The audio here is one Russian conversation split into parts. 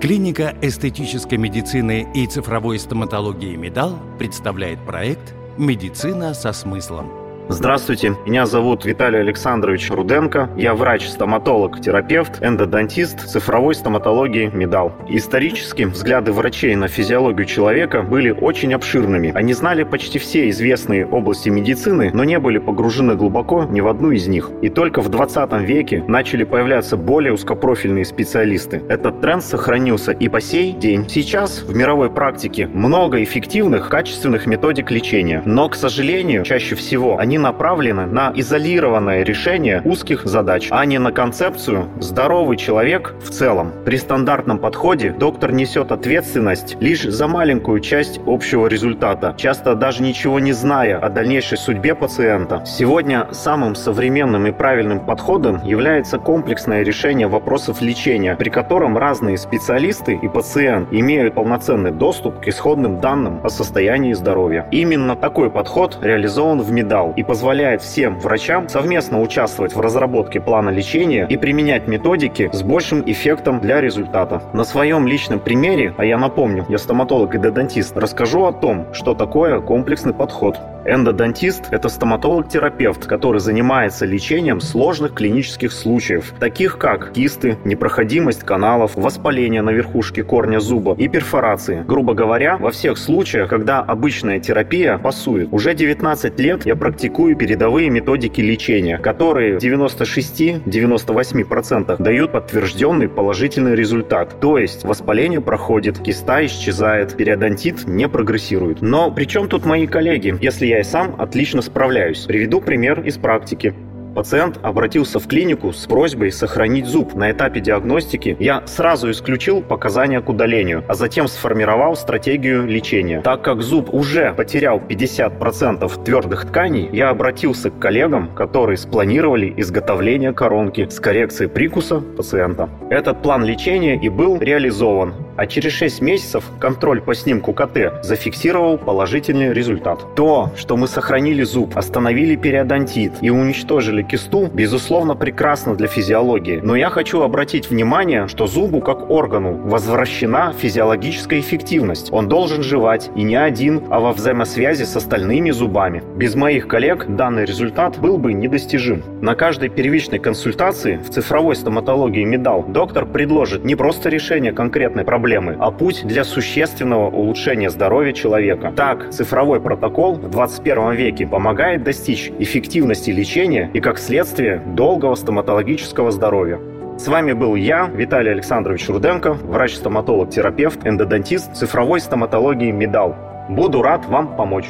Клиника эстетической медицины и цифровой стоматологии «Медал» представляет проект «Медицина со смыслом». Здравствуйте, меня зовут Виталий Александрович Руденко. Я врач-стоматолог, терапевт, эндодонтист цифровой стоматологии МИДАЛ. Исторически взгляды врачей на физиологию человека были очень обширными. Они знали почти все известные области медицины, но не были погружены глубоко ни в одну из них. И только в 20 веке начали появляться более узкопрофильные специалисты. Этот тренд сохранился и по сей день. Сейчас в мировой практике много эффективных, качественных методик лечения. Но, к сожалению, чаще всего они направлены на изолированное решение узких задач, а не на концепцию «здоровый человек в целом». При стандартном подходе доктор несет ответственность лишь за маленькую часть общего результата, часто даже ничего не зная о дальнейшей судьбе пациента. Сегодня самым современным и правильным подходом является комплексное решение вопросов лечения, при котором разные специалисты и пациент имеют полноценный доступ к исходным данным о состоянии здоровья. Именно такой подход реализован в МИДАЛ и позволяет всем врачам совместно участвовать в разработке плана лечения и применять методики с большим эффектом для результата. На своем личном примере, а я напомню, я стоматолог и додонтист, расскажу о том, что такое комплексный подход. Эндодонтист – это стоматолог-терапевт, который занимается лечением сложных клинических случаев, таких как кисты, непроходимость каналов, воспаление на верхушке корня зуба и перфорации. Грубо говоря, во всех случаях, когда обычная терапия пасует. Уже 19 лет я практикую передовые методики лечения, которые в 96-98% дают подтвержденный положительный результат. То есть воспаление проходит, киста исчезает, периодонтит не прогрессирует. Но при чем тут мои коллеги, если я и сам отлично справляюсь. Приведу пример из практики. Пациент обратился в клинику с просьбой сохранить зуб. На этапе диагностики я сразу исключил показания к удалению, а затем сформировал стратегию лечения. Так как зуб уже потерял 50% твердых тканей, я обратился к коллегам, которые спланировали изготовление коронки с коррекцией прикуса пациента. Этот план лечения и был реализован а через 6 месяцев контроль по снимку КТ зафиксировал положительный результат. То, что мы сохранили зуб, остановили периодонтит и уничтожили кисту, безусловно, прекрасно для физиологии. Но я хочу обратить внимание, что зубу как органу возвращена физиологическая эффективность. Он должен жевать и не один, а во взаимосвязи с остальными зубами. Без моих коллег данный результат был бы недостижим. На каждой первичной консультации в цифровой стоматологии Медал доктор предложит не просто решение конкретной проблемы, проблемы, а путь для существенного улучшения здоровья человека. Так, цифровой протокол в 21 веке помогает достичь эффективности лечения и, как следствие, долгого стоматологического здоровья. С вами был я, Виталий Александрович Руденко, врач-стоматолог-терапевт, эндодонтист цифровой стоматологии «Медал». Буду рад вам помочь.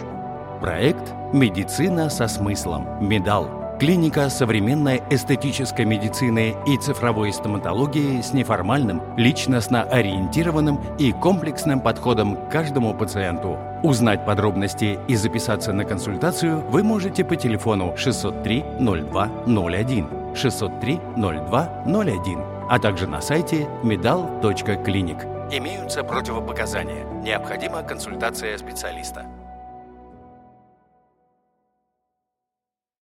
Проект «Медицина со смыслом. Медал» Клиника современной эстетической медицины и цифровой стоматологии с неформальным, личностно ориентированным и комплексным подходом к каждому пациенту. Узнать подробности и записаться на консультацию вы можете по телефону 603 02 01 603 02 01, а также на сайте medal.clinic. Имеются противопоказания. Необходима консультация специалиста.